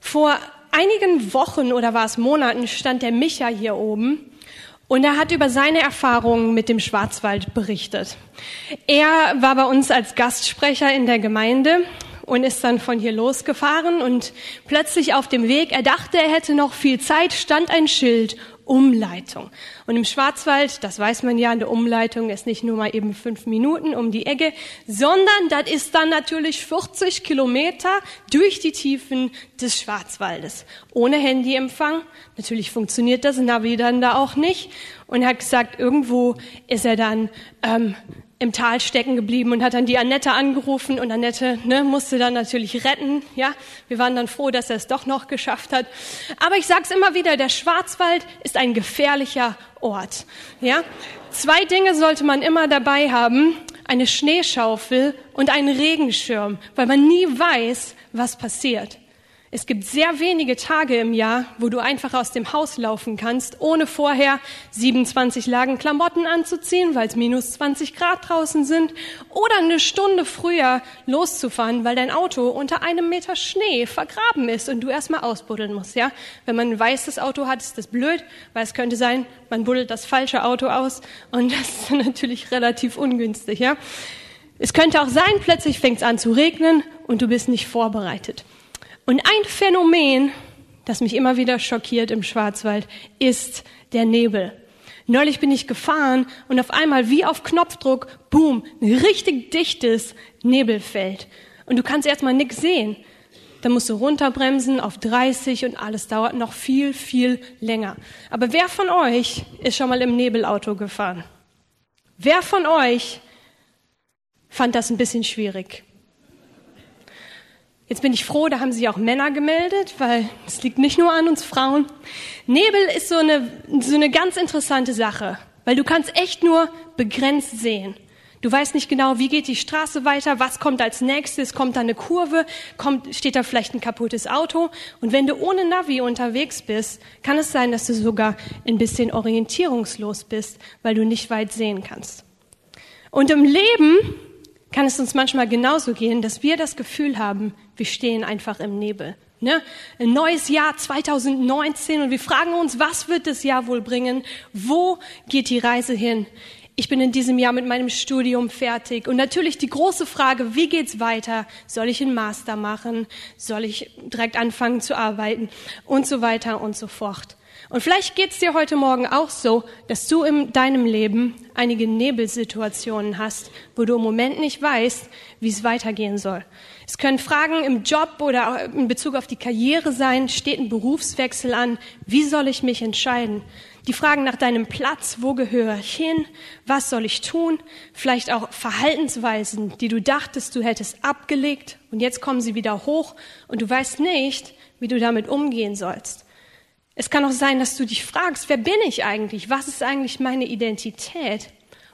Vor einigen Wochen oder war es Monaten stand der Micha hier oben und er hat über seine Erfahrungen mit dem Schwarzwald berichtet. Er war bei uns als Gastsprecher in der Gemeinde und ist dann von hier losgefahren und plötzlich auf dem Weg, er dachte, er hätte noch viel Zeit, stand ein Schild Umleitung. Und im Schwarzwald, das weiß man ja, eine Umleitung ist nicht nur mal eben fünf Minuten um die Ecke, sondern das ist dann natürlich 40 Kilometer durch die Tiefen des Schwarzwaldes. Ohne Handyempfang. Natürlich funktioniert das Navi dann da auch nicht. Und er hat gesagt, irgendwo ist er dann ähm, im Tal stecken geblieben und hat dann die Annette angerufen und Annette ne, musste dann natürlich retten. Ja, wir waren dann froh, dass er es doch noch geschafft hat. Aber ich sage es immer wieder: Der Schwarzwald ist ein gefährlicher Ort. Ja, zwei Dinge sollte man immer dabei haben: eine Schneeschaufel und einen Regenschirm, weil man nie weiß, was passiert. Es gibt sehr wenige Tage im Jahr, wo du einfach aus dem Haus laufen kannst, ohne vorher 27 Lagen Klamotten anzuziehen, weil es minus 20 Grad draußen sind, oder eine Stunde früher loszufahren, weil dein Auto unter einem Meter Schnee vergraben ist und du erstmal ausbuddeln musst. Ja, wenn man ein weißes Auto hat, ist das blöd, weil es könnte sein, man buddelt das falsche Auto aus und das ist natürlich relativ ungünstig. Ja, es könnte auch sein, plötzlich fängt es an zu regnen und du bist nicht vorbereitet. Und ein Phänomen, das mich immer wieder schockiert im Schwarzwald, ist der Nebel. Neulich bin ich gefahren und auf einmal wie auf Knopfdruck, boom, ein richtig dichtes Nebelfeld. Und du kannst erstmal nichts sehen. Dann musst du runterbremsen auf 30 und alles dauert noch viel, viel länger. Aber wer von euch ist schon mal im Nebelauto gefahren? Wer von euch fand das ein bisschen schwierig? Jetzt bin ich froh, da haben sich auch Männer gemeldet, weil es liegt nicht nur an uns Frauen. Nebel ist so eine, so eine ganz interessante Sache, weil du kannst echt nur begrenzt sehen. Du weißt nicht genau, wie geht die Straße weiter, was kommt als nächstes, kommt da eine Kurve, kommt, steht da vielleicht ein kaputtes Auto. Und wenn du ohne Navi unterwegs bist, kann es sein, dass du sogar ein bisschen orientierungslos bist, weil du nicht weit sehen kannst. Und im Leben kann es uns manchmal genauso gehen, dass wir das Gefühl haben, wir stehen einfach im Nebel. Ne? Ein neues Jahr 2019 und wir fragen uns, was wird das Jahr wohl bringen? Wo geht die Reise hin? Ich bin in diesem Jahr mit meinem Studium fertig und natürlich die große Frage, wie geht's weiter? Soll ich einen Master machen? Soll ich direkt anfangen zu arbeiten? Und so weiter und so fort. Und vielleicht geht es dir heute Morgen auch so, dass du in deinem Leben einige Nebelsituationen hast, wo du im Moment nicht weißt, wie es weitergehen soll. Es können Fragen im Job oder in Bezug auf die Karriere sein, steht ein Berufswechsel an, wie soll ich mich entscheiden? Die Fragen nach deinem Platz, wo gehöre ich hin, was soll ich tun? Vielleicht auch Verhaltensweisen, die du dachtest, du hättest abgelegt und jetzt kommen sie wieder hoch und du weißt nicht, wie du damit umgehen sollst. Es kann auch sein, dass du dich fragst, wer bin ich eigentlich? Was ist eigentlich meine Identität?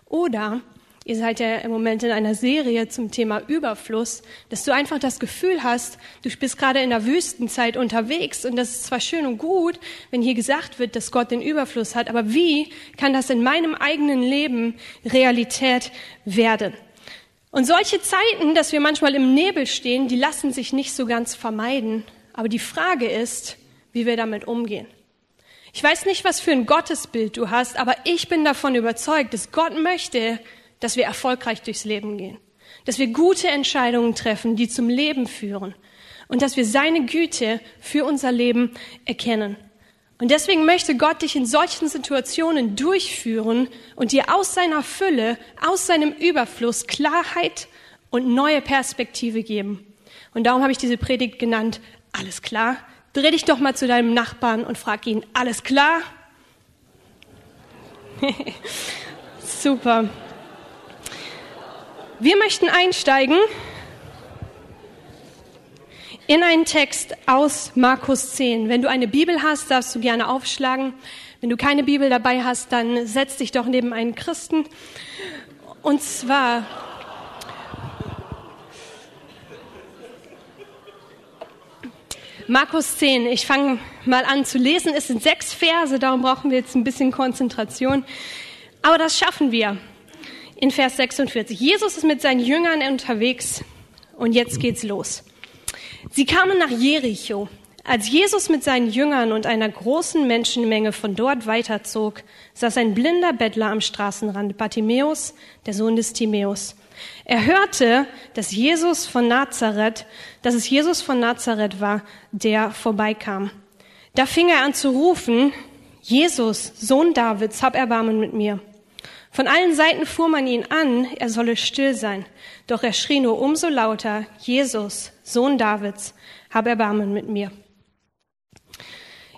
Oder ihr seid ja im Moment in einer Serie zum Thema Überfluss, dass du einfach das Gefühl hast, du bist gerade in der Wüstenzeit unterwegs und das ist zwar schön und gut, wenn hier gesagt wird, dass Gott den Überfluss hat, aber wie kann das in meinem eigenen Leben Realität werden? Und solche Zeiten, dass wir manchmal im Nebel stehen, die lassen sich nicht so ganz vermeiden. Aber die Frage ist, wie wir damit umgehen. Ich weiß nicht, was für ein Gottesbild du hast, aber ich bin davon überzeugt, dass Gott möchte, dass wir erfolgreich durchs Leben gehen, dass wir gute Entscheidungen treffen, die zum Leben führen und dass wir seine Güte für unser Leben erkennen. Und deswegen möchte Gott dich in solchen Situationen durchführen und dir aus seiner Fülle, aus seinem Überfluss Klarheit und neue Perspektive geben. Und darum habe ich diese Predigt genannt, alles klar, Dreh dich doch mal zu deinem Nachbarn und frag ihn, alles klar? Super. Wir möchten einsteigen in einen Text aus Markus 10. Wenn du eine Bibel hast, darfst du gerne aufschlagen. Wenn du keine Bibel dabei hast, dann setz dich doch neben einen Christen. Und zwar Markus 10, ich fange mal an zu lesen. Es sind sechs Verse, darum brauchen wir jetzt ein bisschen Konzentration. Aber das schaffen wir. In Vers 46. Jesus ist mit seinen Jüngern unterwegs und jetzt geht's los. Sie kamen nach Jericho. Als Jesus mit seinen Jüngern und einer großen Menschenmenge von dort weiterzog, saß ein blinder Bettler am Straßenrand, Bartimäus, der Sohn des Timäus. Er hörte, dass Jesus von Nazareth, dass es Jesus von Nazareth war, der vorbeikam. Da fing er an zu rufen, Jesus, Sohn Davids, hab Erbarmen mit mir. Von allen Seiten fuhr man ihn an, er solle still sein. Doch er schrie nur umso lauter, Jesus, Sohn Davids, hab Erbarmen mit mir.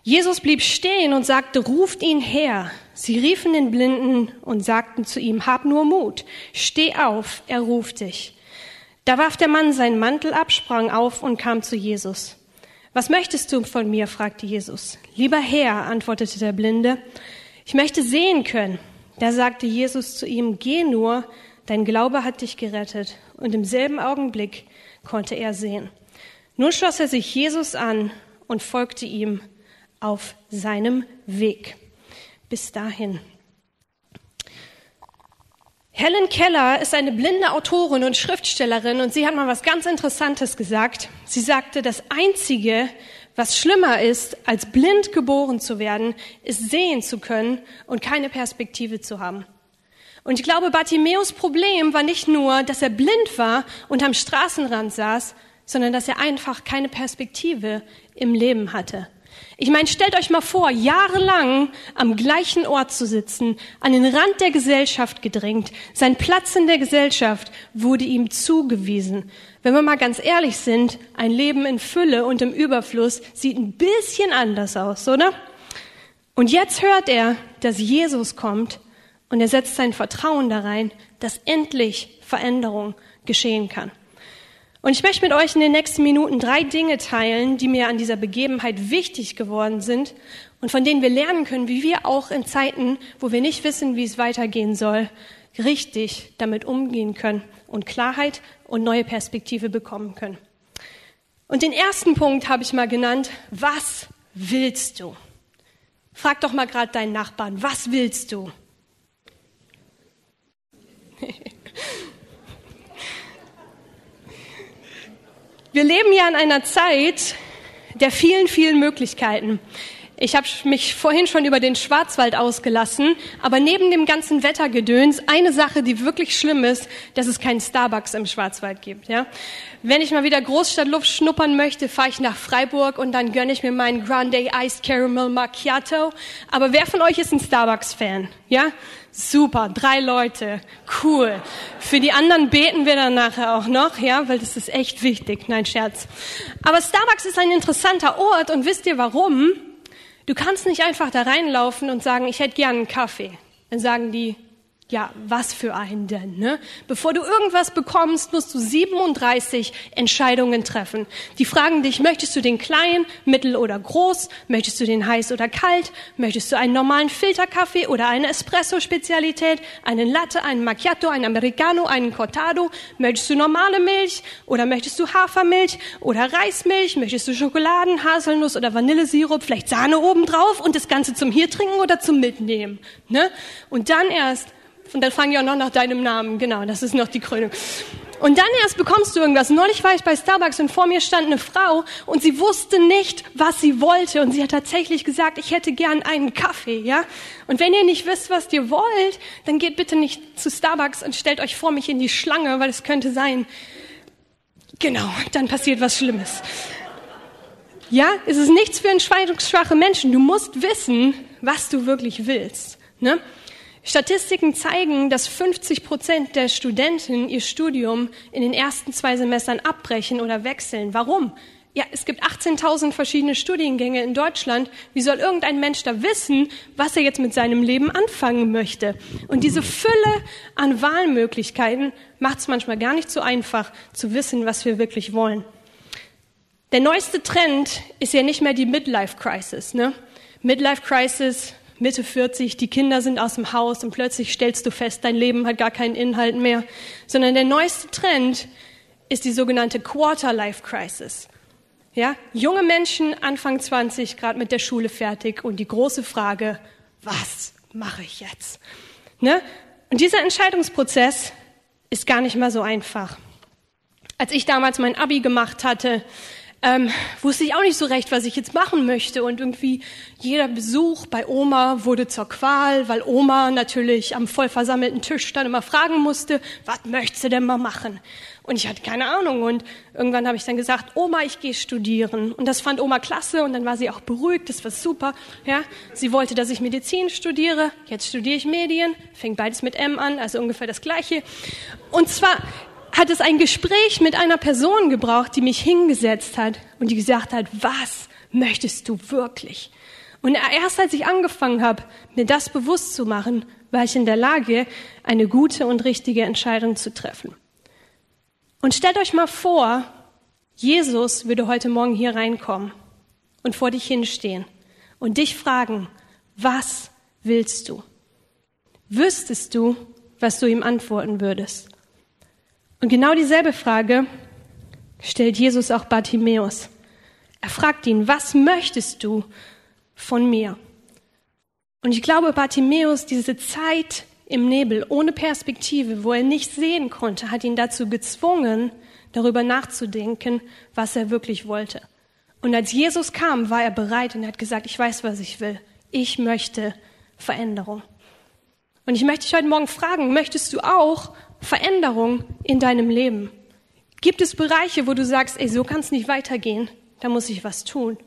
Jesus blieb stehen und sagte, ruft ihn her. Sie riefen den Blinden und sagten zu ihm, hab nur Mut, steh auf, er ruft dich. Da warf der Mann seinen Mantel ab, sprang auf und kam zu Jesus. Was möchtest du von mir? fragte Jesus. Lieber Herr, antwortete der Blinde, ich möchte sehen können. Da sagte Jesus zu ihm, geh nur, dein Glaube hat dich gerettet. Und im selben Augenblick konnte er sehen. Nun schloss er sich Jesus an und folgte ihm auf seinem Weg. Bis dahin. Helen Keller ist eine blinde Autorin und Schriftstellerin und sie hat mal was ganz Interessantes gesagt. Sie sagte, das Einzige, was schlimmer ist, als blind geboren zu werden, ist sehen zu können und keine Perspektive zu haben. Und ich glaube, Bartimäus Problem war nicht nur, dass er blind war und am Straßenrand saß, sondern dass er einfach keine Perspektive im Leben hatte. Ich meine, stellt euch mal vor, jahrelang am gleichen Ort zu sitzen, an den Rand der Gesellschaft gedrängt. Sein Platz in der Gesellschaft wurde ihm zugewiesen. Wenn wir mal ganz ehrlich sind, ein Leben in Fülle und im Überfluss sieht ein bisschen anders aus, oder? Und jetzt hört er, dass Jesus kommt und er setzt sein Vertrauen da rein, dass endlich Veränderung geschehen kann. Und ich möchte mit euch in den nächsten Minuten drei Dinge teilen, die mir an dieser Begebenheit wichtig geworden sind und von denen wir lernen können, wie wir auch in Zeiten, wo wir nicht wissen, wie es weitergehen soll, richtig damit umgehen können und Klarheit und neue Perspektive bekommen können. Und den ersten Punkt habe ich mal genannt, was willst du? Frag doch mal gerade deinen Nachbarn, was willst du? Wir leben ja in einer Zeit der vielen, vielen Möglichkeiten. Ich habe mich vorhin schon über den Schwarzwald ausgelassen, aber neben dem ganzen Wettergedöns eine Sache, die wirklich schlimm ist, dass es keinen Starbucks im Schwarzwald gibt. Ja? Wenn ich mal wieder Großstadtluft schnuppern möchte, fahre ich nach Freiburg und dann gönne ich mir meinen Grande Iced Caramel Macchiato. Aber wer von euch ist ein Starbucks-Fan? Ja? Super, drei Leute, cool. Für die anderen beten wir dann nachher auch noch, ja, weil das ist echt wichtig. Nein, Scherz. Aber Starbucks ist ein interessanter Ort und wisst ihr warum? Du kannst nicht einfach da reinlaufen und sagen, ich hätte gern einen Kaffee. Dann sagen die, ja, was für einen denn? Ne? Bevor du irgendwas bekommst, musst du 37 Entscheidungen treffen. Die fragen dich, möchtest du den klein, mittel oder groß? Möchtest du den heiß oder kalt? Möchtest du einen normalen Filterkaffee oder eine Espresso-Spezialität? Einen Latte, einen Macchiato, einen Americano, einen Cortado? Möchtest du normale Milch oder möchtest du Hafermilch oder Reismilch? Möchtest du Schokoladen, Haselnuss oder Vanillesirup? Vielleicht Sahne obendrauf und das Ganze zum hier trinken oder zum Mitnehmen? Ne? Und dann erst und dann fragen die auch noch nach deinem Namen. Genau, das ist noch die Krönung. Und dann erst bekommst du irgendwas. Neulich war ich bei Starbucks und vor mir stand eine Frau und sie wusste nicht, was sie wollte. Und sie hat tatsächlich gesagt, ich hätte gern einen Kaffee, ja? Und wenn ihr nicht wisst, was ihr wollt, dann geht bitte nicht zu Starbucks und stellt euch vor mich in die Schlange, weil es könnte sein, genau, dann passiert was Schlimmes. Ja, es ist nichts für entscheidungsschwache Menschen. Du musst wissen, was du wirklich willst, ne? Statistiken zeigen, dass 50 Prozent der Studenten ihr Studium in den ersten zwei Semestern abbrechen oder wechseln. Warum? Ja, es gibt 18.000 verschiedene Studiengänge in Deutschland. Wie soll irgendein Mensch da wissen, was er jetzt mit seinem Leben anfangen möchte? Und diese Fülle an Wahlmöglichkeiten macht es manchmal gar nicht so einfach zu wissen, was wir wirklich wollen. Der neueste Trend ist ja nicht mehr die Midlife Crisis. Ne? Midlife Crisis Mitte 40, die Kinder sind aus dem Haus und plötzlich stellst du fest, dein Leben hat gar keinen Inhalt mehr, sondern der neueste Trend ist die sogenannte Quarter Life Crisis. Ja, junge Menschen Anfang 20, gerade mit der Schule fertig und die große Frage, was mache ich jetzt? Ne? Und dieser Entscheidungsprozess ist gar nicht mal so einfach. Als ich damals mein Abi gemacht hatte, ähm, wusste ich auch nicht so recht, was ich jetzt machen möchte. Und irgendwie jeder Besuch bei Oma wurde zur Qual, weil Oma natürlich am voll versammelten Tisch dann immer fragen musste, was möchtest du denn mal machen? Und ich hatte keine Ahnung. Und irgendwann habe ich dann gesagt, Oma, ich gehe studieren. Und das fand Oma klasse und dann war sie auch beruhigt, das war super. Ja, sie wollte, dass ich Medizin studiere. Jetzt studiere ich Medien, fängt beides mit M an, also ungefähr das Gleiche. Und zwar hat es ein Gespräch mit einer Person gebraucht, die mich hingesetzt hat und die gesagt hat, was möchtest du wirklich? Und erst als ich angefangen habe, mir das bewusst zu machen, war ich in der Lage, eine gute und richtige Entscheidung zu treffen. Und stellt euch mal vor, Jesus würde heute Morgen hier reinkommen und vor dich hinstehen und dich fragen, was willst du? Wüsstest du, was du ihm antworten würdest? Und genau dieselbe Frage stellt Jesus auch Bartimäus. Er fragt ihn, was möchtest du von mir? Und ich glaube, Bartimäus, diese Zeit im Nebel, ohne Perspektive, wo er nicht sehen konnte, hat ihn dazu gezwungen, darüber nachzudenken, was er wirklich wollte. Und als Jesus kam, war er bereit und hat gesagt, ich weiß, was ich will. Ich möchte Veränderung. Und ich möchte dich heute Morgen fragen, möchtest du auch Veränderung in deinem Leben? Gibt es Bereiche, wo du sagst, ey, so kann es nicht weitergehen, da muss ich was tun?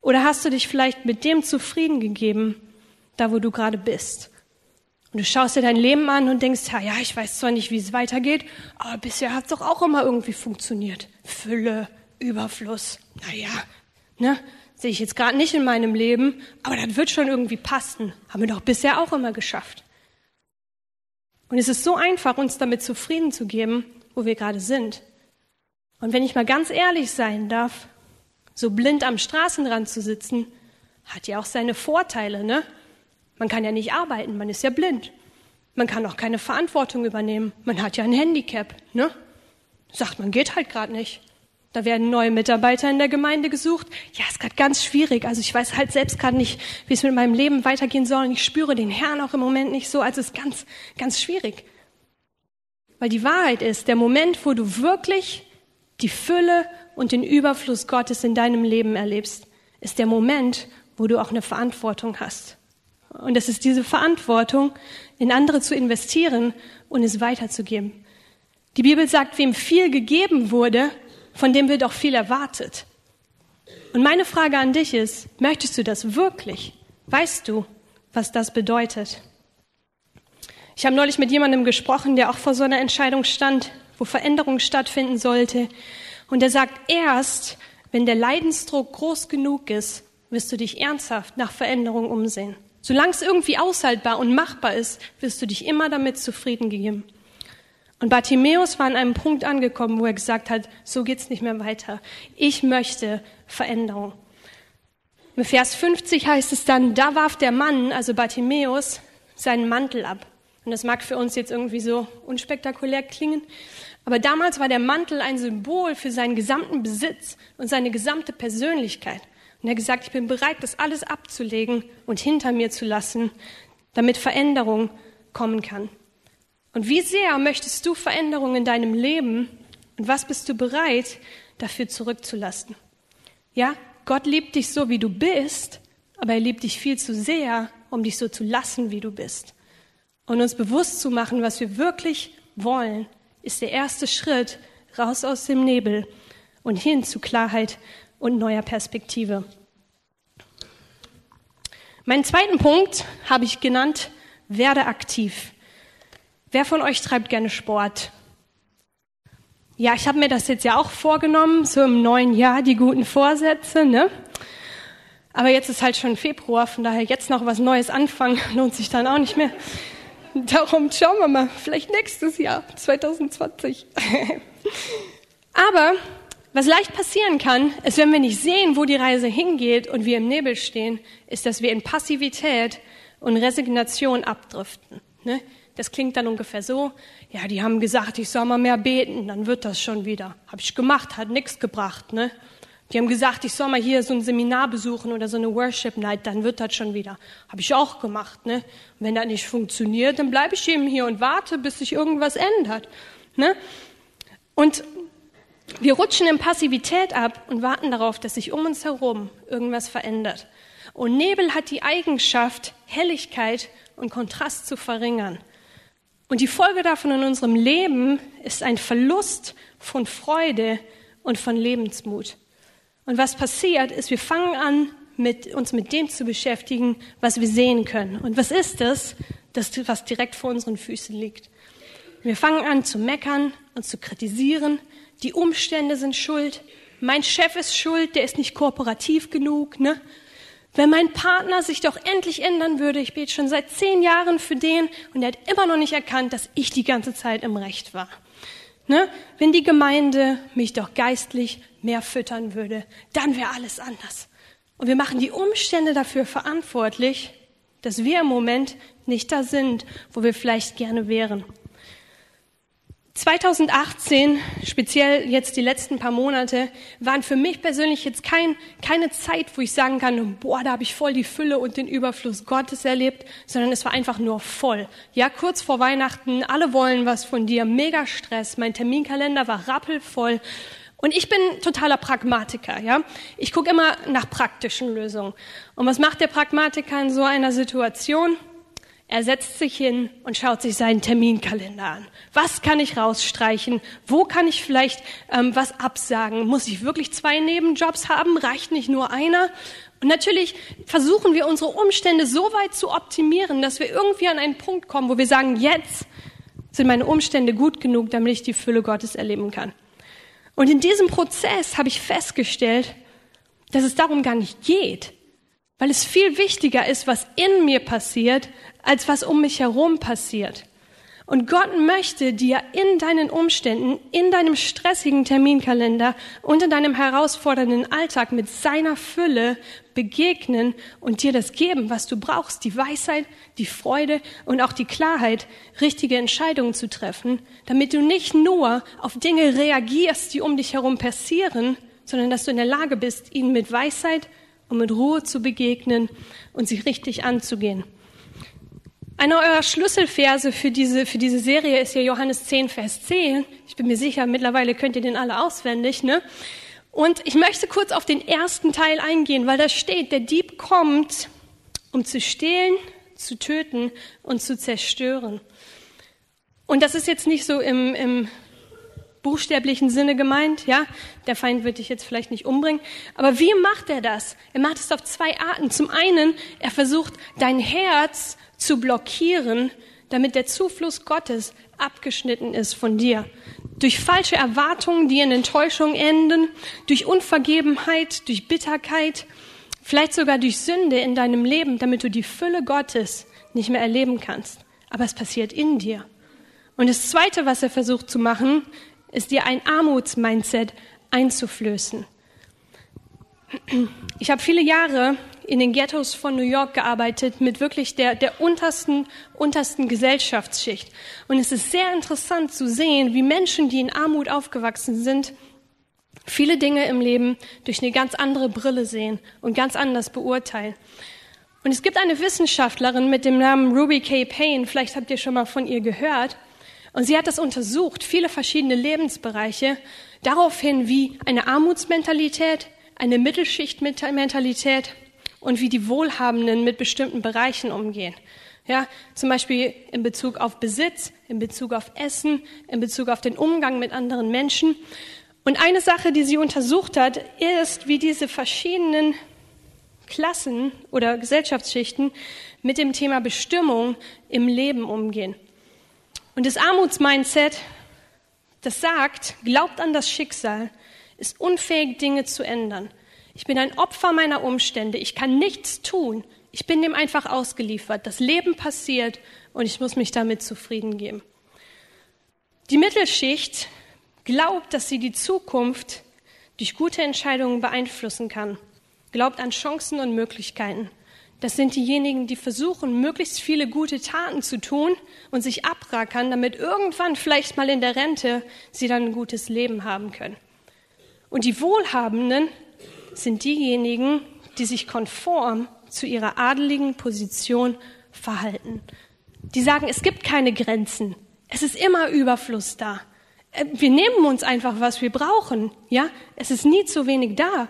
Oder hast du dich vielleicht mit dem zufrieden gegeben, da wo du gerade bist? Und du schaust dir dein Leben an und denkst, ja, ja, ich weiß zwar nicht, wie es weitergeht, aber bisher hat es doch auch immer irgendwie funktioniert. Fülle, Überfluss, naja, ne? Sehe ich jetzt gerade nicht in meinem Leben, aber das wird schon irgendwie passen. Haben wir doch bisher auch immer geschafft. Und es ist so einfach, uns damit zufrieden zu geben, wo wir gerade sind. Und wenn ich mal ganz ehrlich sein darf, so blind am Straßenrand zu sitzen, hat ja auch seine Vorteile, ne? Man kann ja nicht arbeiten, man ist ja blind. Man kann auch keine Verantwortung übernehmen. Man hat ja ein Handicap, ne? Sagt man, geht halt gerade nicht. Da werden neue Mitarbeiter in der Gemeinde gesucht. Ja, ist gerade ganz schwierig. Also ich weiß halt selbst gerade nicht, wie es mit meinem Leben weitergehen soll. Und ich spüre den Herrn auch im Moment nicht so. Also es ist ganz, ganz schwierig. Weil die Wahrheit ist, der Moment, wo du wirklich die Fülle und den Überfluss Gottes in deinem Leben erlebst, ist der Moment, wo du auch eine Verantwortung hast. Und es ist diese Verantwortung, in andere zu investieren und es weiterzugeben. Die Bibel sagt, wem viel gegeben wurde, von dem wird auch viel erwartet. Und meine Frage an dich ist, möchtest du das wirklich? Weißt du, was das bedeutet? Ich habe neulich mit jemandem gesprochen, der auch vor so einer Entscheidung stand, wo Veränderung stattfinden sollte. Und er sagt, erst wenn der Leidensdruck groß genug ist, wirst du dich ernsthaft nach Veränderung umsehen. Solange es irgendwie aushaltbar und machbar ist, wirst du dich immer damit zufrieden geben. Und Bartimäus war an einem Punkt angekommen, wo er gesagt hat, so geht's nicht mehr weiter. Ich möchte Veränderung. Im Vers 50 heißt es dann, da warf der Mann, also Bartimäus, seinen Mantel ab. Und das mag für uns jetzt irgendwie so unspektakulär klingen, aber damals war der Mantel ein Symbol für seinen gesamten Besitz und seine gesamte Persönlichkeit. Und er hat gesagt, ich bin bereit, das alles abzulegen und hinter mir zu lassen, damit Veränderung kommen kann. Und wie sehr möchtest du Veränderung in deinem Leben und was bist du bereit, dafür zurückzulassen? Ja, Gott liebt dich so, wie du bist, aber er liebt dich viel zu sehr, um dich so zu lassen, wie du bist. Und uns bewusst zu machen, was wir wirklich wollen, ist der erste Schritt raus aus dem Nebel und hin zu Klarheit und neuer Perspektive. Meinen zweiten Punkt habe ich genannt, werde aktiv. Wer von euch treibt gerne Sport? Ja, ich habe mir das jetzt ja auch vorgenommen, so im neuen Jahr, die guten Vorsätze, ne? Aber jetzt ist halt schon Februar, von daher jetzt noch was Neues anfangen, lohnt sich dann auch nicht mehr. Darum schauen wir mal, vielleicht nächstes Jahr, 2020. Aber was leicht passieren kann, ist, wenn wir nicht sehen, wo die Reise hingeht und wir im Nebel stehen, ist, dass wir in Passivität und Resignation abdriften. Ne? Das klingt dann ungefähr so, ja, die haben gesagt, ich soll mal mehr beten, dann wird das schon wieder. Habe ich gemacht, hat nichts gebracht. Ne? Die haben gesagt, ich soll mal hier so ein Seminar besuchen oder so eine Worship Night, dann wird das schon wieder. Habe ich auch gemacht. Ne? Und wenn das nicht funktioniert, dann bleibe ich eben hier und warte, bis sich irgendwas ändert. Ne? Und Wir rutschen in Passivität ab und warten darauf, dass sich um uns herum irgendwas verändert. Und Nebel hat die Eigenschaft, Helligkeit und Kontrast zu verringern. Und die Folge davon in unserem Leben ist ein Verlust von Freude und von Lebensmut. Und was passiert, ist, wir fangen an, mit, uns mit dem zu beschäftigen, was wir sehen können. Und was ist das? Das, was direkt vor unseren Füßen liegt. Wir fangen an zu meckern und zu kritisieren. Die Umstände sind schuld. Mein Chef ist schuld, der ist nicht kooperativ genug. Ne? Wenn mein Partner sich doch endlich ändern würde, ich bete schon seit zehn Jahren für den und er hat immer noch nicht erkannt, dass ich die ganze Zeit im Recht war. Ne? Wenn die Gemeinde mich doch geistlich mehr füttern würde, dann wäre alles anders. Und wir machen die Umstände dafür verantwortlich, dass wir im Moment nicht da sind, wo wir vielleicht gerne wären. 2018, speziell jetzt die letzten paar Monate, waren für mich persönlich jetzt kein, keine Zeit, wo ich sagen kann, boah, da habe ich voll die Fülle und den Überfluss Gottes erlebt, sondern es war einfach nur voll. Ja, kurz vor Weihnachten, alle wollen was von dir, mega Stress, mein Terminkalender war rappelvoll. Und ich bin totaler Pragmatiker, ja. Ich gucke immer nach praktischen Lösungen. Und was macht der Pragmatiker in so einer Situation? Er setzt sich hin und schaut sich seinen Terminkalender an. Was kann ich rausstreichen? Wo kann ich vielleicht ähm, was absagen? Muss ich wirklich zwei Nebenjobs haben? Reicht nicht nur einer? Und natürlich versuchen wir unsere Umstände so weit zu optimieren, dass wir irgendwie an einen Punkt kommen, wo wir sagen, jetzt sind meine Umstände gut genug, damit ich die Fülle Gottes erleben kann. Und in diesem Prozess habe ich festgestellt, dass es darum gar nicht geht, weil es viel wichtiger ist, was in mir passiert, als was um mich herum passiert. Und Gott möchte dir in deinen Umständen, in deinem stressigen Terminkalender und in deinem herausfordernden Alltag mit seiner Fülle begegnen und dir das geben, was du brauchst, die Weisheit, die Freude und auch die Klarheit, richtige Entscheidungen zu treffen, damit du nicht nur auf Dinge reagierst, die um dich herum passieren, sondern dass du in der Lage bist, ihnen mit Weisheit und mit Ruhe zu begegnen und sie richtig anzugehen. Einer eurer Schlüsselverse für diese, für diese Serie ist ja Johannes 10, Vers 10. Ich bin mir sicher, mittlerweile könnt ihr den alle auswendig, ne? Und ich möchte kurz auf den ersten Teil eingehen, weil da steht, der Dieb kommt, um zu stehlen, zu töten und zu zerstören. Und das ist jetzt nicht so im, im buchstäblichen Sinne gemeint, ja. Der Feind wird dich jetzt vielleicht nicht umbringen. Aber wie macht er das? Er macht es auf zwei Arten. Zum einen, er versucht, dein Herz zu blockieren, damit der Zufluss Gottes abgeschnitten ist von dir. Durch falsche Erwartungen, die in Enttäuschung enden, durch Unvergebenheit, durch Bitterkeit, vielleicht sogar durch Sünde in deinem Leben, damit du die Fülle Gottes nicht mehr erleben kannst. Aber es passiert in dir. Und das Zweite, was er versucht zu machen, ist dir ein Armutsmindset einzuflößen. Ich habe viele Jahre in den Ghettos von New York gearbeitet mit wirklich der, der untersten, untersten Gesellschaftsschicht. Und es ist sehr interessant zu sehen, wie Menschen, die in Armut aufgewachsen sind, viele Dinge im Leben durch eine ganz andere Brille sehen und ganz anders beurteilen. Und es gibt eine Wissenschaftlerin mit dem Namen Ruby K. Payne, vielleicht habt ihr schon mal von ihr gehört, und sie hat das untersucht, viele verschiedene Lebensbereiche, daraufhin, wie eine Armutsmentalität, eine Mittelschichtmentalität und wie die Wohlhabenden mit bestimmten Bereichen umgehen. Ja, zum Beispiel in Bezug auf Besitz, in Bezug auf Essen, in Bezug auf den Umgang mit anderen Menschen. Und eine Sache, die sie untersucht hat, ist, wie diese verschiedenen Klassen oder Gesellschaftsschichten mit dem Thema Bestimmung im Leben umgehen. Und das Armutsmindset, das sagt, glaubt an das Schicksal, ist unfähig, Dinge zu ändern. Ich bin ein Opfer meiner Umstände. Ich kann nichts tun. Ich bin dem einfach ausgeliefert. Das Leben passiert und ich muss mich damit zufrieden geben. Die Mittelschicht glaubt, dass sie die Zukunft durch gute Entscheidungen beeinflussen kann. Glaubt an Chancen und Möglichkeiten. Das sind diejenigen, die versuchen, möglichst viele gute Taten zu tun und sich abrackern, damit irgendwann vielleicht mal in der Rente sie dann ein gutes Leben haben können. Und die Wohlhabenden sind diejenigen, die sich konform zu ihrer adeligen Position verhalten. Die sagen, es gibt keine Grenzen. Es ist immer Überfluss da. äh, wir nehmen uns einfach, was wir brauchen. Ja, es ist nie zu wenig da.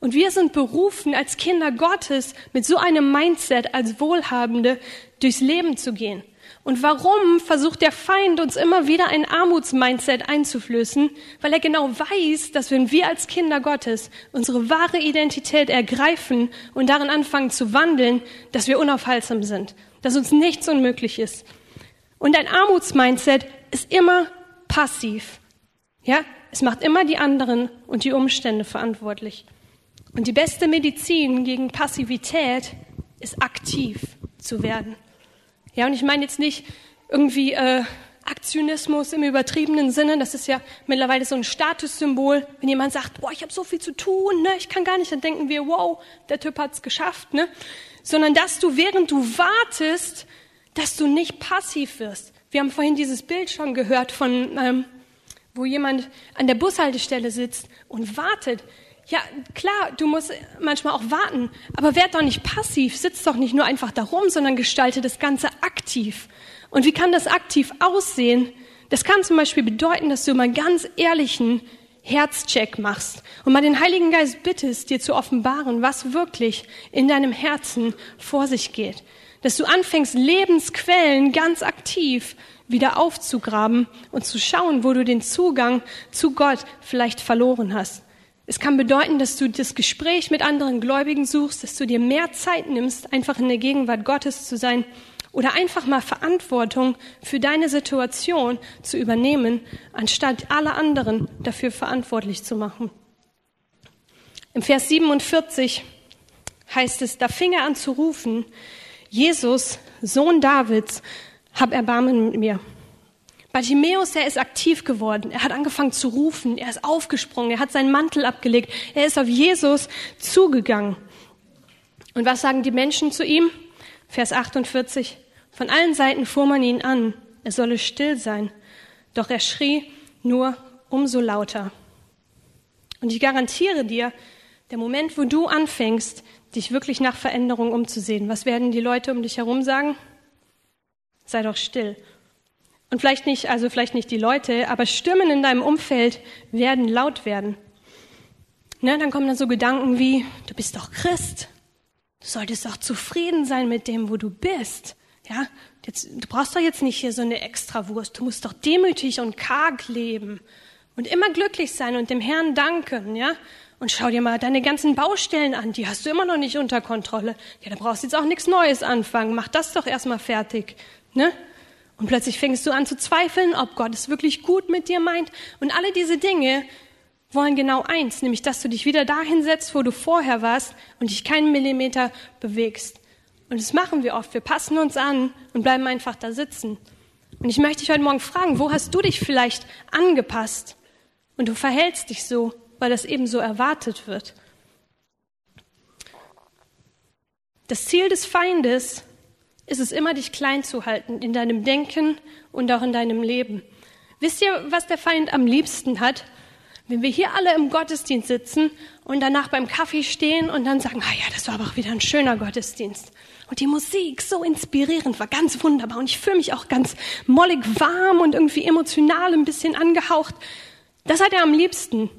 Und wir sind berufen, als Kinder Gottes mit so einem Mindset, als Wohlhabende durchs Leben zu gehen. Und warum versucht der Feind uns immer wieder ein Armutsmindset einzuflößen? Weil er genau weiß, dass wenn wir als Kinder Gottes unsere wahre Identität ergreifen und darin anfangen zu wandeln, dass wir unaufhaltsam sind, dass uns nichts unmöglich ist. Und ein Armutsmindset ist immer passiv. Ja, es macht immer die anderen und die Umstände verantwortlich. Und die beste Medizin gegen Passivität ist aktiv zu werden. Ja, und ich meine jetzt nicht irgendwie äh, Aktionismus im übertriebenen Sinne. Das ist ja mittlerweile so ein Statussymbol. Wenn jemand sagt, boah, ich habe so viel zu tun, ne, ich kann gar nicht, dann denken wir, wow, der Typ hat's geschafft, ne? Sondern dass du, während du wartest, dass du nicht passiv wirst. Wir haben vorhin dieses Bild schon gehört von, ähm, wo jemand an der Bushaltestelle sitzt und wartet. Ja, klar, du musst manchmal auch warten, aber werd doch nicht passiv, sitz doch nicht nur einfach da rum, sondern gestalte das Ganze aktiv. Und wie kann das aktiv aussehen? Das kann zum Beispiel bedeuten, dass du mal ganz ehrlichen Herzcheck machst und mal den Heiligen Geist bittest, dir zu offenbaren, was wirklich in deinem Herzen vor sich geht. Dass du anfängst, Lebensquellen ganz aktiv wieder aufzugraben und zu schauen, wo du den Zugang zu Gott vielleicht verloren hast. Es kann bedeuten, dass du das Gespräch mit anderen Gläubigen suchst, dass du dir mehr Zeit nimmst, einfach in der Gegenwart Gottes zu sein oder einfach mal Verantwortung für deine Situation zu übernehmen, anstatt alle anderen dafür verantwortlich zu machen. Im Vers 47 heißt es, da fing er an zu rufen, Jesus, Sohn Davids, hab Erbarmen mit mir. Bartimäus, der ist aktiv geworden. Er hat angefangen zu rufen. Er ist aufgesprungen. Er hat seinen Mantel abgelegt. Er ist auf Jesus zugegangen. Und was sagen die Menschen zu ihm? Vers 48. Von allen Seiten fuhr man ihn an. Er solle still sein. Doch er schrie nur umso lauter. Und ich garantiere dir, der Moment, wo du anfängst, dich wirklich nach Veränderung umzusehen, was werden die Leute um dich herum sagen? Sei doch still und vielleicht nicht, also vielleicht nicht die Leute, aber Stimmen in deinem Umfeld werden laut werden. Ne, dann kommen dann so Gedanken wie, du bist doch Christ. Du solltest doch zufrieden sein mit dem, wo du bist. Ja, jetzt, du brauchst doch jetzt nicht hier so eine Extrawurst. Du musst doch demütig und karg leben und immer glücklich sein und dem Herrn danken, ja? Und schau dir mal deine ganzen Baustellen an, die hast du immer noch nicht unter Kontrolle. Ja, da brauchst du jetzt auch nichts Neues anfangen. Mach das doch erstmal fertig, ne? Und plötzlich fängst du an zu zweifeln, ob Gott es wirklich gut mit dir meint. Und alle diese Dinge wollen genau eins, nämlich dass du dich wieder dahin setzt, wo du vorher warst und dich keinen Millimeter bewegst. Und das machen wir oft. Wir passen uns an und bleiben einfach da sitzen. Und ich möchte dich heute Morgen fragen, wo hast du dich vielleicht angepasst? Und du verhältst dich so, weil das eben so erwartet wird. Das Ziel des Feindes ist es immer, dich klein zu halten in deinem Denken und auch in deinem Leben. Wisst ihr, was der Feind am liebsten hat? Wenn wir hier alle im Gottesdienst sitzen und danach beim Kaffee stehen und dann sagen, ah ja, das war aber auch wieder ein schöner Gottesdienst. Und die Musik so inspirierend war, ganz wunderbar. Und ich fühle mich auch ganz mollig warm und irgendwie emotional ein bisschen angehaucht. Das hat er am liebsten,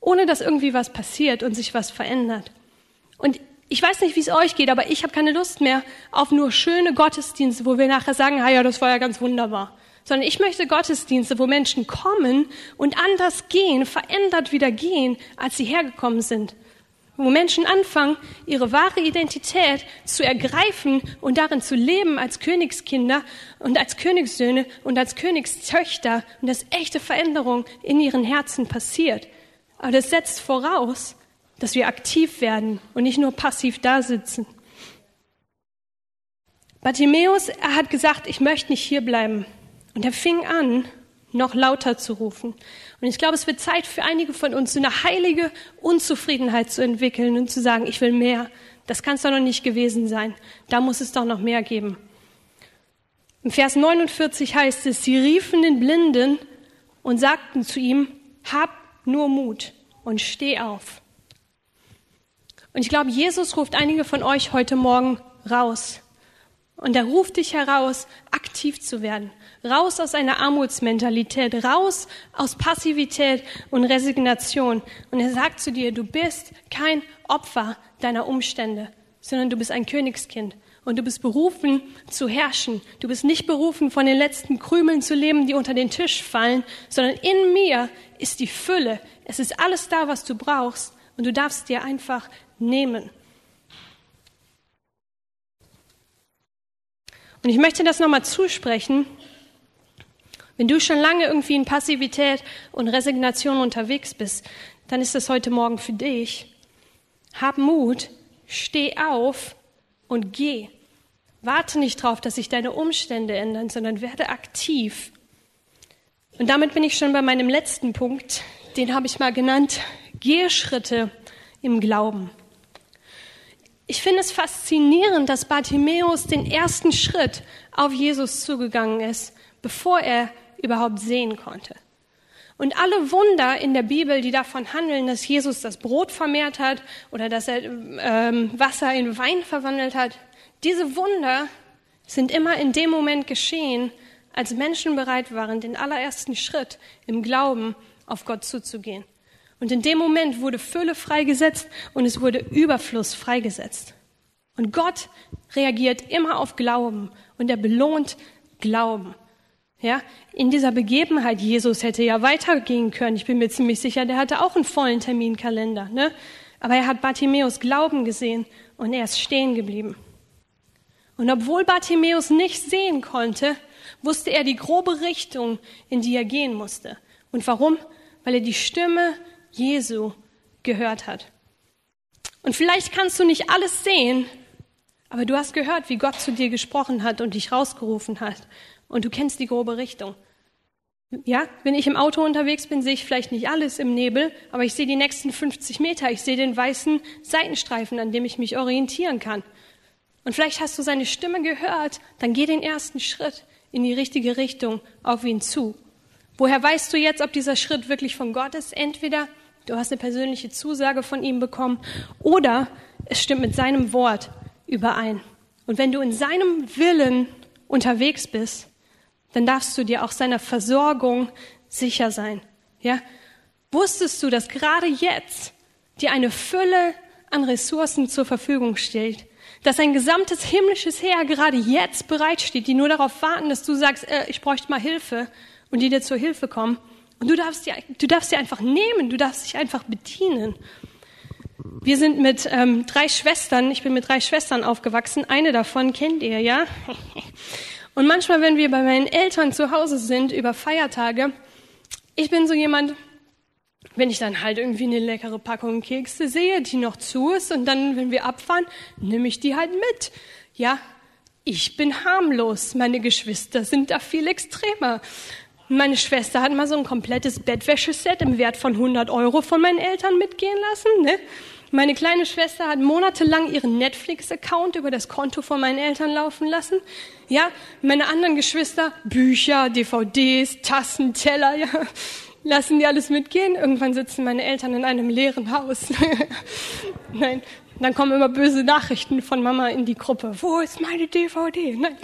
ohne dass irgendwie was passiert und sich was verändert. Und ich weiß nicht, wie es euch geht, aber ich habe keine Lust mehr auf nur schöne Gottesdienste, wo wir nachher sagen, ah ja, das war ja ganz wunderbar. Sondern ich möchte Gottesdienste, wo Menschen kommen und anders gehen, verändert wieder gehen, als sie hergekommen sind. Wo Menschen anfangen, ihre wahre Identität zu ergreifen und darin zu leben als Königskinder und als Königssöhne und als Königstöchter und dass echte Veränderung in ihren Herzen passiert. Aber das setzt voraus, dass wir aktiv werden und nicht nur passiv da sitzen. Bartimäus, er hat gesagt, ich möchte nicht hier bleiben. Und er fing an, noch lauter zu rufen. Und ich glaube, es wird Zeit für einige von uns, so eine heilige Unzufriedenheit zu entwickeln und zu sagen, ich will mehr. Das kann es doch noch nicht gewesen sein. Da muss es doch noch mehr geben. Im Vers 49 heißt es, sie riefen den Blinden und sagten zu ihm, hab nur Mut und steh auf. Und ich glaube, Jesus ruft einige von euch heute Morgen raus. Und er ruft dich heraus, aktiv zu werden. Raus aus einer Armutsmentalität, raus aus Passivität und Resignation. Und er sagt zu dir, du bist kein Opfer deiner Umstände, sondern du bist ein Königskind. Und du bist berufen zu herrschen. Du bist nicht berufen, von den letzten Krümeln zu leben, die unter den Tisch fallen, sondern in mir ist die Fülle. Es ist alles da, was du brauchst. Und du darfst dir einfach nehmen. Und ich möchte das nochmal zusprechen. Wenn du schon lange irgendwie in Passivität und Resignation unterwegs bist, dann ist das heute Morgen für dich. Hab Mut, steh auf und geh. Warte nicht darauf, dass sich deine Umstände ändern, sondern werde aktiv. Und damit bin ich schon bei meinem letzten Punkt. Den habe ich mal genannt. Gehe Schritte im Glauben. Ich finde es faszinierend, dass Bartimäus den ersten Schritt auf Jesus zugegangen ist, bevor er überhaupt sehen konnte. Und alle Wunder in der Bibel, die davon handeln, dass Jesus das Brot vermehrt hat oder dass er ähm, Wasser in Wein verwandelt hat, diese Wunder sind immer in dem Moment geschehen, als Menschen bereit waren, den allerersten Schritt im Glauben auf Gott zuzugehen. Und in dem Moment wurde Fülle freigesetzt und es wurde Überfluss freigesetzt. Und Gott reagiert immer auf Glauben und er belohnt Glauben. Ja, in dieser Begebenheit, Jesus hätte ja weitergehen können. Ich bin mir ziemlich sicher, der hatte auch einen vollen Terminkalender, ne? Aber er hat Bartimäus Glauben gesehen und er ist stehen geblieben. Und obwohl Bartimäus nicht sehen konnte, wusste er die grobe Richtung, in die er gehen musste. Und warum? Weil er die Stimme Jesu gehört hat. Und vielleicht kannst du nicht alles sehen, aber du hast gehört, wie Gott zu dir gesprochen hat und dich rausgerufen hat. Und du kennst die grobe Richtung. Ja, wenn ich im Auto unterwegs bin, sehe ich vielleicht nicht alles im Nebel, aber ich sehe die nächsten 50 Meter. Ich sehe den weißen Seitenstreifen, an dem ich mich orientieren kann. Und vielleicht hast du seine Stimme gehört, dann geh den ersten Schritt in die richtige Richtung auf ihn zu. Woher weißt du jetzt, ob dieser Schritt wirklich von Gott ist? Entweder du hast eine persönliche Zusage von ihm bekommen oder es stimmt mit seinem Wort überein. Und wenn du in seinem Willen unterwegs bist, dann darfst du dir auch seiner Versorgung sicher sein. Ja? Wusstest du, dass gerade jetzt dir eine Fülle an Ressourcen zur Verfügung steht, dass ein gesamtes himmlisches Heer gerade jetzt bereitsteht, die nur darauf warten, dass du sagst, äh, ich bräuchte mal Hilfe und die dir zur Hilfe kommen. Und du darfst, sie, du darfst sie einfach nehmen, du darfst dich einfach bedienen. Wir sind mit ähm, drei Schwestern, ich bin mit drei Schwestern aufgewachsen, eine davon kennt ihr, ja? Und manchmal, wenn wir bei meinen Eltern zu Hause sind über Feiertage, ich bin so jemand, wenn ich dann halt irgendwie eine leckere Packung Kekse sehe, die noch zu ist und dann, wenn wir abfahren, nehme ich die halt mit. Ja, ich bin harmlos. Meine Geschwister sind da viel extremer. Meine Schwester hat mal so ein komplettes Bettwäscheset im Wert von 100 Euro von meinen Eltern mitgehen lassen. Ne? Meine kleine Schwester hat monatelang ihren Netflix-Account über das Konto von meinen Eltern laufen lassen. Ja, meine anderen Geschwister Bücher, DVDs, Tassen, Teller, ja, lassen die alles mitgehen. Irgendwann sitzen meine Eltern in einem leeren Haus. Nein, dann kommen immer böse Nachrichten von Mama in die Gruppe. Wo ist meine DVD? Nein.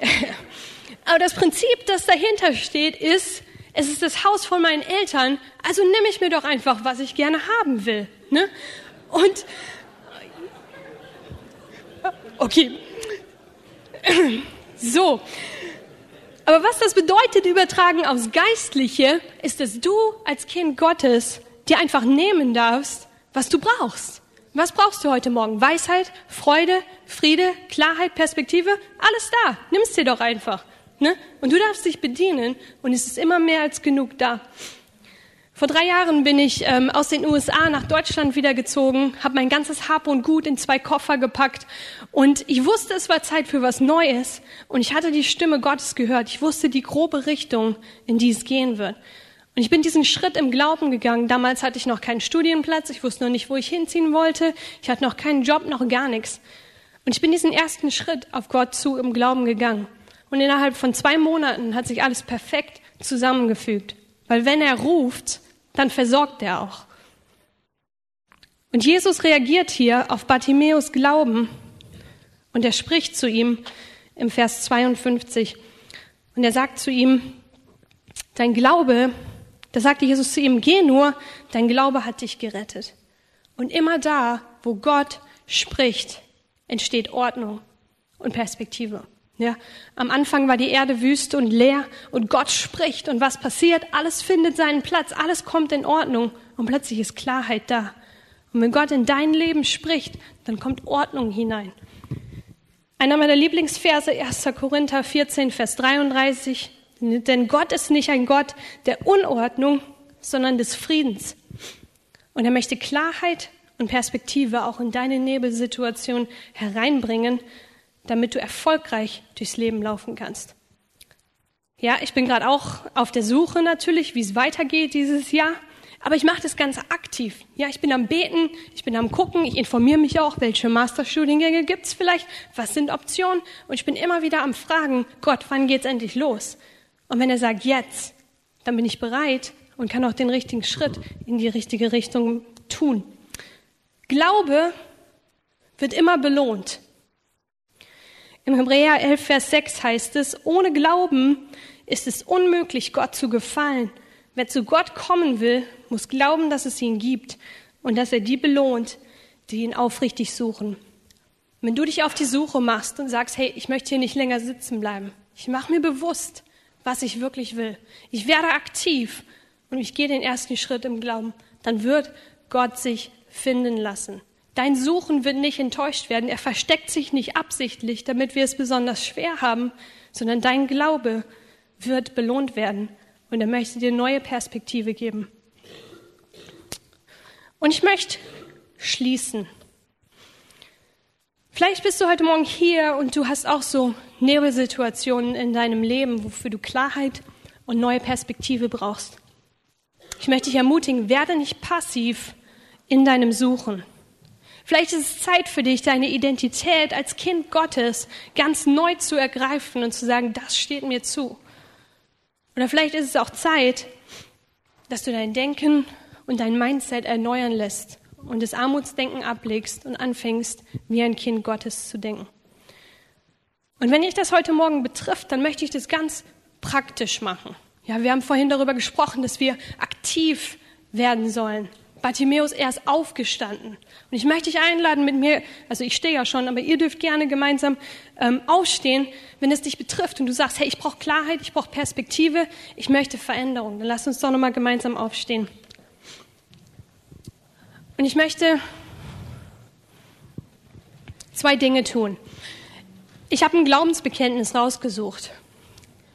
Aber das Prinzip, das dahinter steht, ist, es ist das Haus von meinen Eltern, also nehme ich mir doch einfach, was ich gerne haben will. Ne? Und okay, so. Aber was das bedeutet, übertragen aufs Geistliche, ist, dass du als Kind Gottes dir einfach nehmen darfst, was du brauchst. Was brauchst du heute Morgen? Weisheit, Freude, Friede, Klarheit, Perspektive? Alles da. Nimm es dir doch einfach. Ne? Und du darfst dich bedienen und es ist immer mehr als genug da. Vor drei Jahren bin ich ähm, aus den USA nach Deutschland wiedergezogen, habe mein ganzes Hab und Gut in zwei Koffer gepackt und ich wusste, es war Zeit für was Neues und ich hatte die Stimme Gottes gehört. Ich wusste die grobe Richtung, in die es gehen wird. Und ich bin diesen Schritt im Glauben gegangen. Damals hatte ich noch keinen Studienplatz, ich wusste noch nicht, wo ich hinziehen wollte, ich hatte noch keinen Job, noch gar nichts. Und ich bin diesen ersten Schritt auf Gott zu im Glauben gegangen. Und innerhalb von zwei Monaten hat sich alles perfekt zusammengefügt. Weil wenn er ruft, dann versorgt er auch. Und Jesus reagiert hier auf Bartimäus Glauben und er spricht zu ihm, im Vers 52. Und er sagt zu ihm, dein Glaube, da sagte Jesus zu ihm, geh nur, dein Glaube hat dich gerettet. Und immer da, wo Gott spricht, entsteht Ordnung und Perspektive. Ja, am Anfang war die Erde wüst und leer und Gott spricht und was passiert? Alles findet seinen Platz, alles kommt in Ordnung und plötzlich ist Klarheit da. Und wenn Gott in dein Leben spricht, dann kommt Ordnung hinein. Einer meiner Lieblingsverse, 1. Korinther 14, Vers 33. Denn Gott ist nicht ein Gott der Unordnung, sondern des Friedens. Und er möchte Klarheit und Perspektive auch in deine Nebelsituation hereinbringen, damit du erfolgreich durchs Leben laufen kannst. Ja, ich bin gerade auch auf der Suche natürlich, wie es weitergeht dieses Jahr. Aber ich mache das ganz aktiv. Ja, ich bin am Beten, ich bin am Gucken, ich informiere mich auch, welche Masterstudiengänge gibt's vielleicht, was sind Optionen. Und ich bin immer wieder am Fragen, Gott, wann geht's endlich los? Und wenn er sagt, jetzt, dann bin ich bereit und kann auch den richtigen Schritt in die richtige Richtung tun. Glaube wird immer belohnt. Im Hebräer 11, Vers 6 heißt es, ohne Glauben ist es unmöglich, Gott zu gefallen. Wer zu Gott kommen will, muss glauben, dass es ihn gibt und dass er die belohnt, die ihn aufrichtig suchen. Wenn du dich auf die Suche machst und sagst, hey, ich möchte hier nicht länger sitzen bleiben, ich mache mir bewusst, was ich wirklich will, ich werde aktiv und ich gehe den ersten Schritt im Glauben, dann wird Gott sich finden lassen. Dein Suchen wird nicht enttäuscht werden. Er versteckt sich nicht absichtlich, damit wir es besonders schwer haben, sondern dein Glaube wird belohnt werden und er möchte dir neue Perspektive geben. Und ich möchte schließen. Vielleicht bist du heute Morgen hier und du hast auch so Nebelsituationen in deinem Leben, wofür du Klarheit und neue Perspektive brauchst. Ich möchte dich ermutigen, werde nicht passiv in deinem Suchen. Vielleicht ist es Zeit für dich, deine Identität als Kind Gottes ganz neu zu ergreifen und zu sagen, das steht mir zu. Oder vielleicht ist es auch Zeit, dass du dein Denken und dein Mindset erneuern lässt und das Armutsdenken ablegst und anfängst, wie ein Kind Gottes zu denken. Und wenn dich das heute Morgen betrifft, dann möchte ich das ganz praktisch machen. Ja, wir haben vorhin darüber gesprochen, dass wir aktiv werden sollen. Bartimäus, er ist aufgestanden. Und ich möchte dich einladen mit mir, also ich stehe ja schon, aber ihr dürft gerne gemeinsam ähm, aufstehen, wenn es dich betrifft und du sagst, hey, ich brauche Klarheit, ich brauche Perspektive, ich möchte Veränderung. Dann lass uns doch nochmal gemeinsam aufstehen. Und ich möchte zwei Dinge tun. Ich habe ein Glaubensbekenntnis rausgesucht.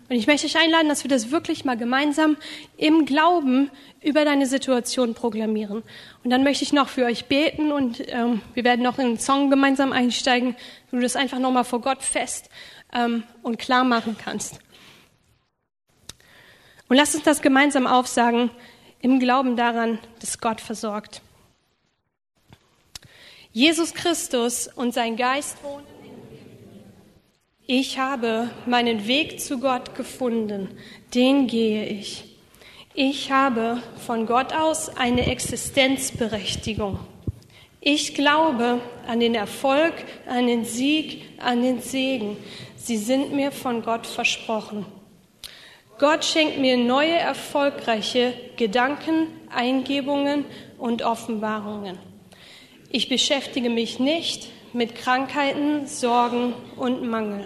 Und ich möchte dich einladen, dass wir das wirklich mal gemeinsam im Glauben über deine Situation proklamieren. Und dann möchte ich noch für euch beten und ähm, wir werden noch in einen Song gemeinsam einsteigen, wo du das einfach nochmal vor Gott fest ähm, und klar machen kannst. Und lass uns das gemeinsam aufsagen im Glauben daran, dass Gott versorgt. Jesus Christus und sein Geist wohnen ich habe meinen Weg zu Gott gefunden, den gehe ich. Ich habe von Gott aus eine Existenzberechtigung. Ich glaube an den Erfolg, an den Sieg, an den Segen. Sie sind mir von Gott versprochen. Gott schenkt mir neue, erfolgreiche Gedanken, Eingebungen und Offenbarungen. Ich beschäftige mich nicht mit Krankheiten, Sorgen und Mangel.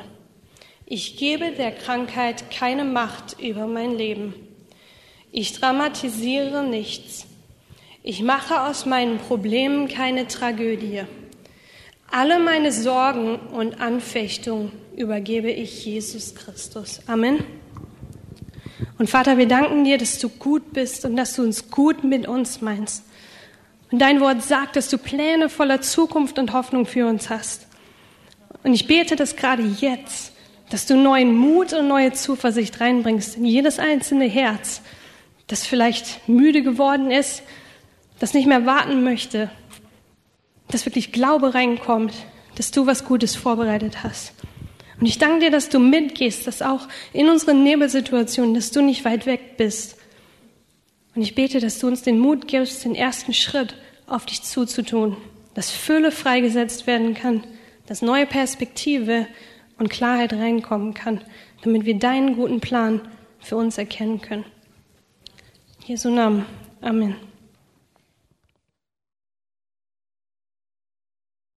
Ich gebe der Krankheit keine Macht über mein Leben. Ich dramatisiere nichts. Ich mache aus meinen Problemen keine Tragödie. Alle meine Sorgen und Anfechtungen übergebe ich Jesus Christus. Amen. Und Vater, wir danken dir, dass du gut bist und dass du uns gut mit uns meinst. Und dein Wort sagt, dass du Pläne voller Zukunft und Hoffnung für uns hast. Und ich bete das gerade jetzt dass du neuen Mut und neue Zuversicht reinbringst in jedes einzelne Herz, das vielleicht müde geworden ist, das nicht mehr warten möchte, dass wirklich Glaube reinkommt, dass du was Gutes vorbereitet hast. Und ich danke dir, dass du mitgehst, dass auch in unseren Nebelsituationen, dass du nicht weit weg bist. Und ich bete, dass du uns den Mut gibst, den ersten Schritt auf dich zuzutun, dass Fülle freigesetzt werden kann, dass neue Perspektive und Klarheit reinkommen kann, damit wir deinen guten Plan für uns erkennen können. Jesu Namen. Amen.